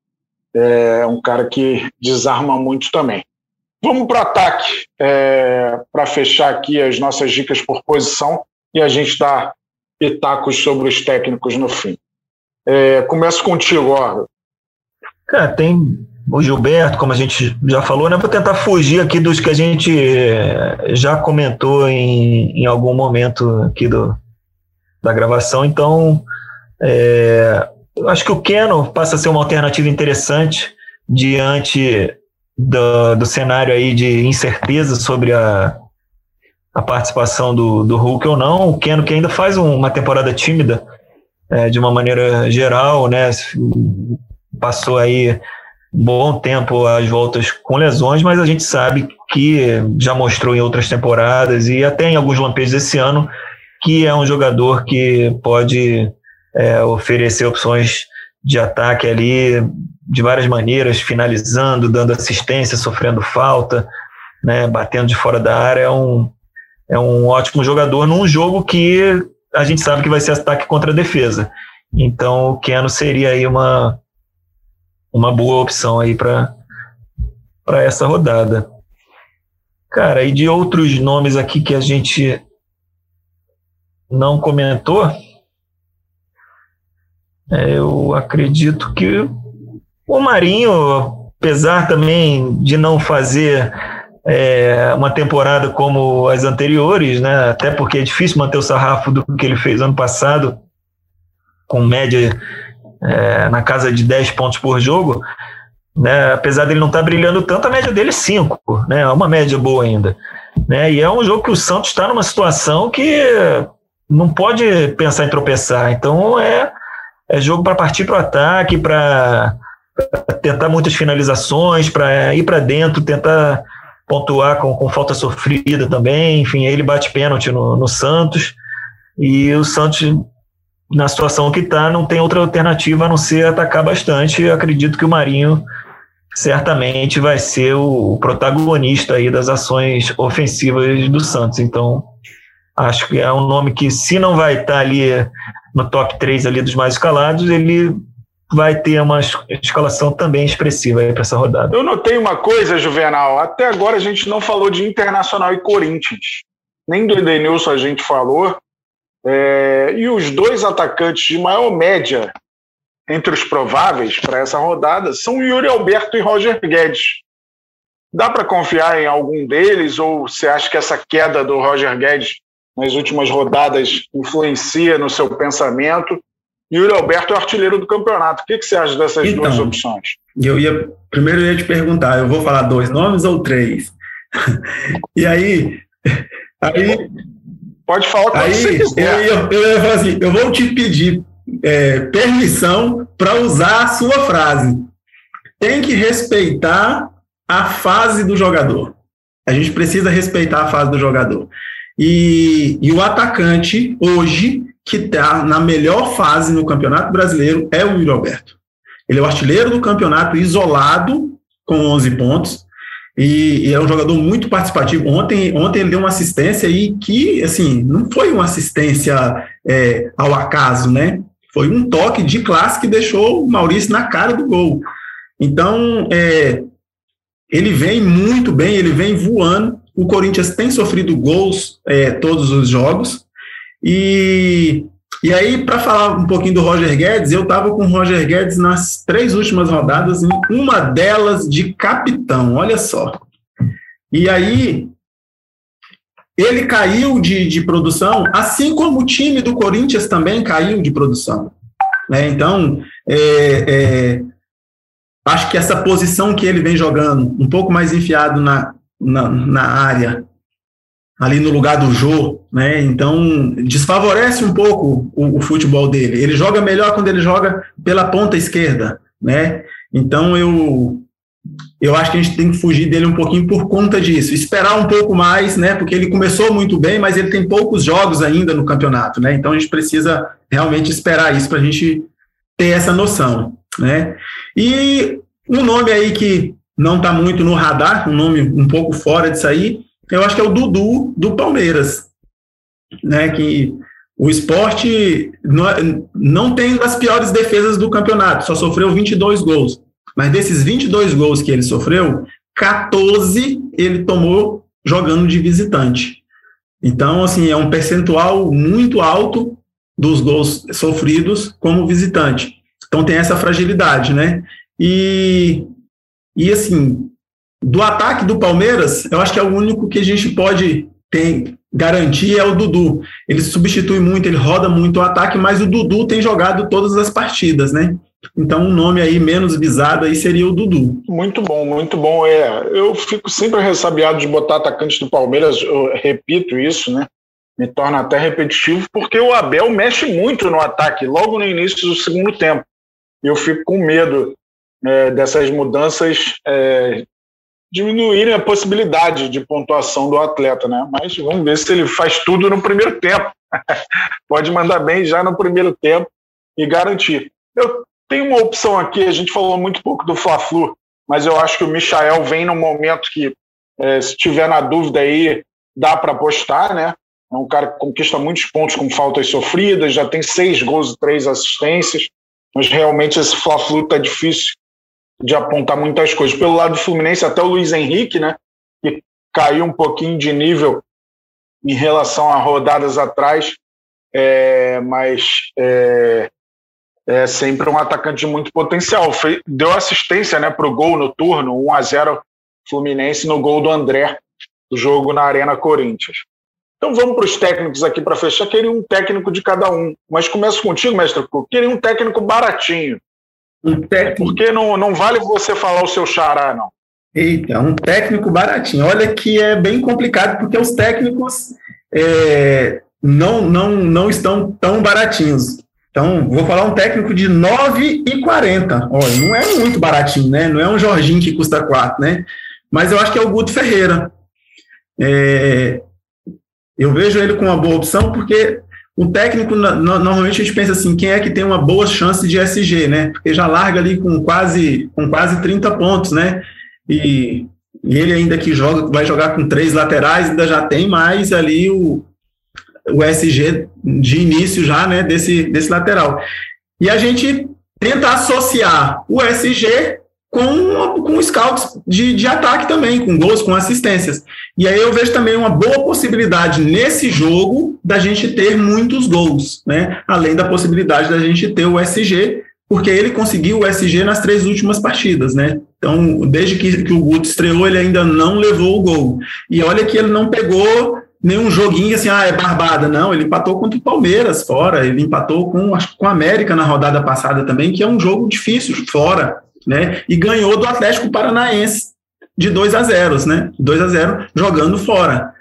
é um cara que desarma muito também. Vamos para o ataque, é, para fechar aqui as nossas dicas por posição e a gente dá pitacos sobre os técnicos no fim. É, começo contigo, ó. Cara, tem o Gilberto, como a gente já falou, né? Vou tentar fugir aqui dos que a gente é, já comentou em, em algum momento aqui do, da gravação. Então, é, acho que o Keno passa a ser uma alternativa interessante diante do, do cenário aí de incerteza sobre a, a participação do, do Hulk ou não. O Keno que ainda faz um, uma temporada tímida é, de uma maneira geral, né? Passou aí um bom tempo as voltas com lesões, mas a gente sabe que já mostrou em outras temporadas e até em alguns lampejos esse ano que é um jogador que pode é, oferecer opções de ataque ali de várias maneiras, finalizando, dando assistência, sofrendo falta, né, batendo de fora da área, é um, é um ótimo jogador num jogo que a gente sabe que vai ser ataque contra a defesa. Então o Keno seria aí uma, uma boa opção aí para essa rodada. Cara, e de outros nomes aqui que a gente não comentou, é, eu acredito que o Marinho, apesar também de não fazer é, uma temporada como as anteriores, né, até porque é difícil manter o sarrafo do que ele fez ano passado, com média é, na casa de 10 pontos por jogo, né, apesar dele não estar tá brilhando tanto, a média dele é 5, né, é uma média boa ainda. Né, e é um jogo que o Santos está numa situação que não pode pensar em tropeçar, então é é jogo para partir para o ataque, para tentar muitas finalizações, para ir para dentro, tentar pontuar com, com falta sofrida também. Enfim, ele bate pênalti no, no Santos. E o Santos, na situação que está, não tem outra alternativa a não ser atacar bastante. Eu acredito que o Marinho certamente vai ser o protagonista aí das ações ofensivas do Santos. Então, Acho que é um nome que, se não vai estar ali no top 3 ali dos mais escalados, ele vai ter uma escalação também expressiva para essa rodada. Eu notei uma coisa, Juvenal. Até agora a gente não falou de Internacional e Corinthians. Nem do Edenilson a gente falou. É, e os dois atacantes de maior média entre os prováveis para essa rodada são Yuri Alberto e Roger Guedes. Dá para confiar em algum deles ou você acha que essa queda do Roger Guedes nas últimas rodadas influencia no seu pensamento? Yuri Alberto é o artilheiro do campeonato. O que, que você acha dessas então, duas opções? Eu ia primeiro eu ia te perguntar, eu vou falar dois nomes ou três? <laughs> e aí, aí pode falar aí, você quiser. Eu ia, eu ia falar assim, eu vou te pedir é, permissão para usar a sua frase. Tem que respeitar a fase do jogador. A gente precisa respeitar a fase do jogador. E, e o atacante, hoje, que está na melhor fase no Campeonato Brasileiro, é o Yuri Alberto. Ele é o artilheiro do campeonato, isolado, com 11 pontos. E, e, é um jogador muito participativo. Ontem, ontem ele deu uma assistência aí que, assim, não foi uma assistência é, ao acaso, né? Foi um toque de classe que deixou o Maurício na cara do gol. Então, é, ele vem muito bem, ele vem voando. O Corinthians tem sofrido gols é, todos os jogos. E, e aí, para falar um pouquinho do Roger Guedes, eu estava com o Roger Guedes nas três últimas rodadas, em uma delas de capitão, olha só. E aí, ele caiu de, de produção, assim como o time do Corinthians também caiu de produção. Né? Então, é, é, acho que essa posição que ele vem jogando, um pouco mais enfiado na, na, na área, ali no lugar do Jô, né? Então, desfavorece um pouco o, o, futebol dele. Ele joga melhor quando ele joga pela ponta esquerda, né? Então, eu eu acho que a gente tem que fugir dele um pouquinho por conta disso. Esperar um pouco mais, né? Porque ele começou muito bem, mas ele tem poucos jogos ainda no campeonato, né? Então a gente precisa realmente esperar isso para a gente ter essa noção, né? E um nome aí que não está muito no radar, um nome um pouco fora disso aí, eu acho que é o Dudu do Palmeiras, né? Que o esporte não, não tem das piores defesas do campeonato, só sofreu 22 gols. Mas desses 22 gols que ele sofreu, 14 ele tomou jogando de visitante. Então, assim, é um percentual muito alto dos gols sofridos como visitante. Então tem essa fragilidade, né? E, e assim, do ataque do Palmeiras, eu acho que é o único que a gente pode ter, garantir é o Dudu. Ele substitui muito, ele roda muito o ataque, mas o Dudu tem jogado todas as partidas, né? Então, um nome aí menos visado aí seria o Dudu. Muito bom, muito bom. É, eu fico sempre ressabiado de botar atacantes do Palmeiras, eu repito isso, né? Me torna até repetitivo, porque o Abel mexe muito no ataque, logo no início do segundo tempo. Eu fico com medo é, dessas mudanças é, diminuírem a possibilidade de pontuação do atleta, né? Mas vamos ver se ele faz tudo no primeiro tempo. <laughs> Pode mandar bem já no primeiro tempo e garantir. Eu tem uma opção aqui, a gente falou muito pouco do Fla-Flu, mas eu acho que o Michael vem num momento que, é, se tiver na dúvida aí, dá para apostar, né? É um cara que conquista muitos pontos com faltas sofridas, já tem seis gols e três assistências, mas realmente esse Fla-Flu tá difícil de apontar muitas coisas. Pelo lado do Fluminense, até o Luiz Henrique, né? Que caiu um pouquinho de nível em relação a rodadas atrás, é, mas é, é sempre um atacante de muito potencial. Foi, deu assistência né, para o gol no turno, 1 a 0 Fluminense no gol do André, do jogo na Arena Corinthians. Então vamos para os técnicos aqui para fechar. Queria um técnico de cada um. Mas começo contigo, mestre Queria um técnico baratinho. Um técnico... Porque não, não vale você falar o seu xará, não. Eita, um técnico baratinho. Olha que é bem complicado, porque os técnicos é, não, não, não estão tão baratinhos. Então, vou falar um técnico de 9,40. Olha, não é muito baratinho, né? Não é um Jorginho que custa 4, né? Mas eu acho que é o Guto Ferreira. É, eu vejo ele com uma boa opção porque o técnico, normalmente a gente pensa assim, quem é que tem uma boa chance de SG, né? Porque já larga ali com quase, com quase 30 pontos, né? E, e ele ainda que joga, vai jogar com três laterais, ainda já tem mais ali o, o SG de início já, né, desse, desse lateral. E a gente tenta associar o SG com, com scouts de, de ataque também, com gols, com assistências. E aí eu vejo também uma boa possibilidade nesse jogo da gente ter muitos gols, né? Além da possibilidade da gente ter o SG, porque ele conseguiu o SG nas três últimas partidas, né? Então, desde que, que o Guto estreou, ele ainda não levou o gol. E olha que ele não pegou nenhum joguinho assim, ah, é barbada. Não, ele empatou contra o Palmeiras fora, ele empatou com, acho, com a América na rodada passada também, que é um jogo difícil, fora, né? E ganhou do Atlético Paranaense de 2 a 0, né? 2 a 0 jogando fora.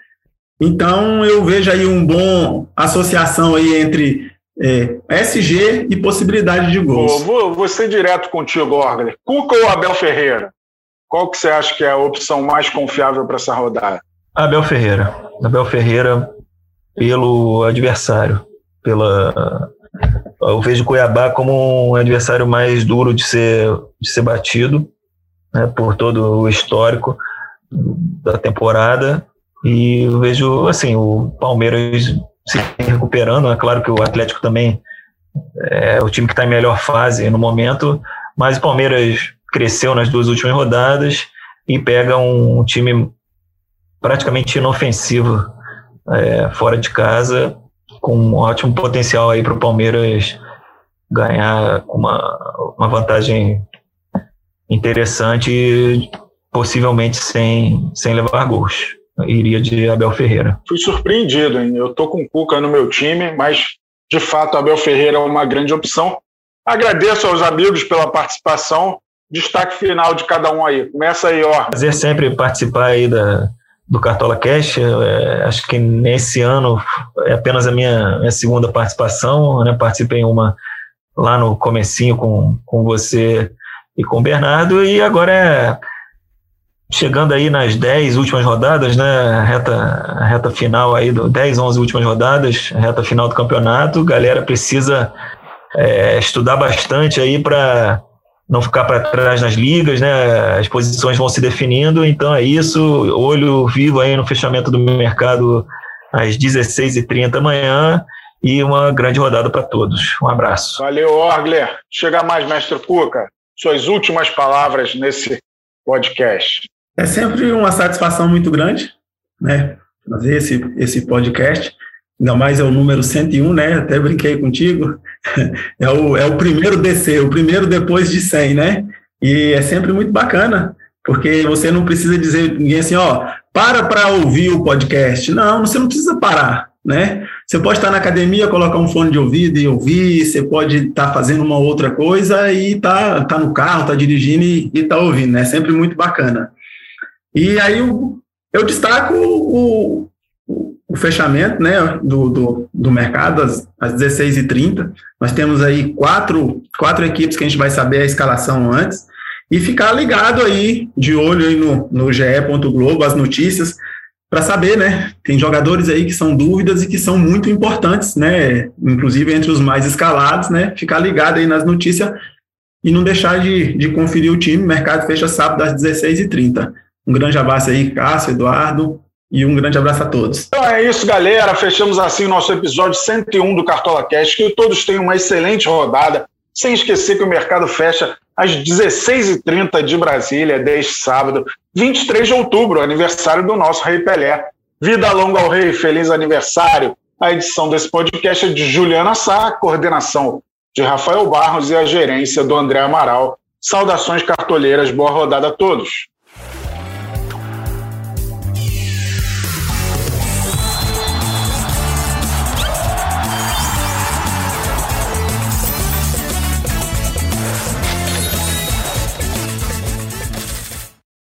Então, eu vejo aí um bom associação aí entre é, SG e possibilidade de gols. Vou, vou ser direto contigo, Orgler. Cuca ou Abel Ferreira? Qual que você acha que é a opção mais confiável para essa rodada? Abel Ferreira. Abel Ferreira pelo adversário. Pela, eu vejo Cuiabá como um adversário mais duro de ser, de ser batido, né, por todo o histórico da temporada. E eu vejo assim, o Palmeiras se recuperando. É claro que o Atlético também é o time que está em melhor fase no momento, mas o Palmeiras cresceu nas duas últimas rodadas e pega um time praticamente inofensivo é, fora de casa, com um ótimo potencial aí para o Palmeiras ganhar uma, uma vantagem interessante, possivelmente sem, sem levar gols. Iria de Abel Ferreira. Fui surpreendido, hein? Eu tô com o Cuca no meu time, mas de fato Abel Ferreira é uma grande opção. Agradeço aos amigos pela participação. Destaque final de cada um aí. Começa aí, ó. Prazer sempre participar aí da, do Cartola Cash. É, acho que nesse ano é apenas a minha, minha segunda participação. Né? Participei uma lá no comecinho com, com você e com o Bernardo, e agora é chegando aí nas 10 últimas rodadas, né, reta, reta final aí, do 10, 11 últimas rodadas, reta final do campeonato, galera precisa é, estudar bastante aí para não ficar para trás nas ligas, né? As posições vão se definindo, então é isso. Olho vivo aí no fechamento do mercado às 16h30 amanhã e uma grande rodada para todos. Um abraço. Valeu, Orgler. Chega mais, mestre Cuca. Suas últimas palavras nesse podcast. É sempre uma satisfação muito grande, né? Fazer esse, esse podcast ainda mais é o número 101, né? Até brinquei contigo. <laughs> É o, é o primeiro DC, o primeiro depois de 100, né? E é sempre muito bacana, porque você não precisa dizer ninguém assim, ó, para para ouvir o podcast. Não, você não precisa parar, né? Você pode estar na academia, colocar um fone de ouvido e ouvir, você pode estar fazendo uma outra coisa e tá, tá no carro, tá dirigindo e, e tá ouvindo, né? É sempre muito bacana. E aí eu, eu destaco o fechamento né, do, do, do mercado às, às 16h30. Nós temos aí quatro, quatro equipes que a gente vai saber a escalação antes. E ficar ligado aí, de olho aí no, no GE. Globo, as notícias, para saber, né? Tem jogadores aí que são dúvidas e que são muito importantes, né? Inclusive entre os mais escalados, né? Ficar ligado aí nas notícias e não deixar de, de conferir o time. O mercado fecha sábado às 16h30. Um grande abraço aí, Cássio, Eduardo. E um grande abraço a todos. Então é isso, galera. Fechamos assim o nosso episódio 101 do Cartola Cash. Que todos tenham uma excelente rodada. Sem esquecer que o mercado fecha às 16h30 de Brasília, deste sábado, 23 de outubro, aniversário do nosso Rei Pelé. Vida longa ao Rei, feliz aniversário. A edição desse podcast é de Juliana Sá, coordenação de Rafael Barros e a gerência do André Amaral. Saudações cartoleiras, boa rodada a todos.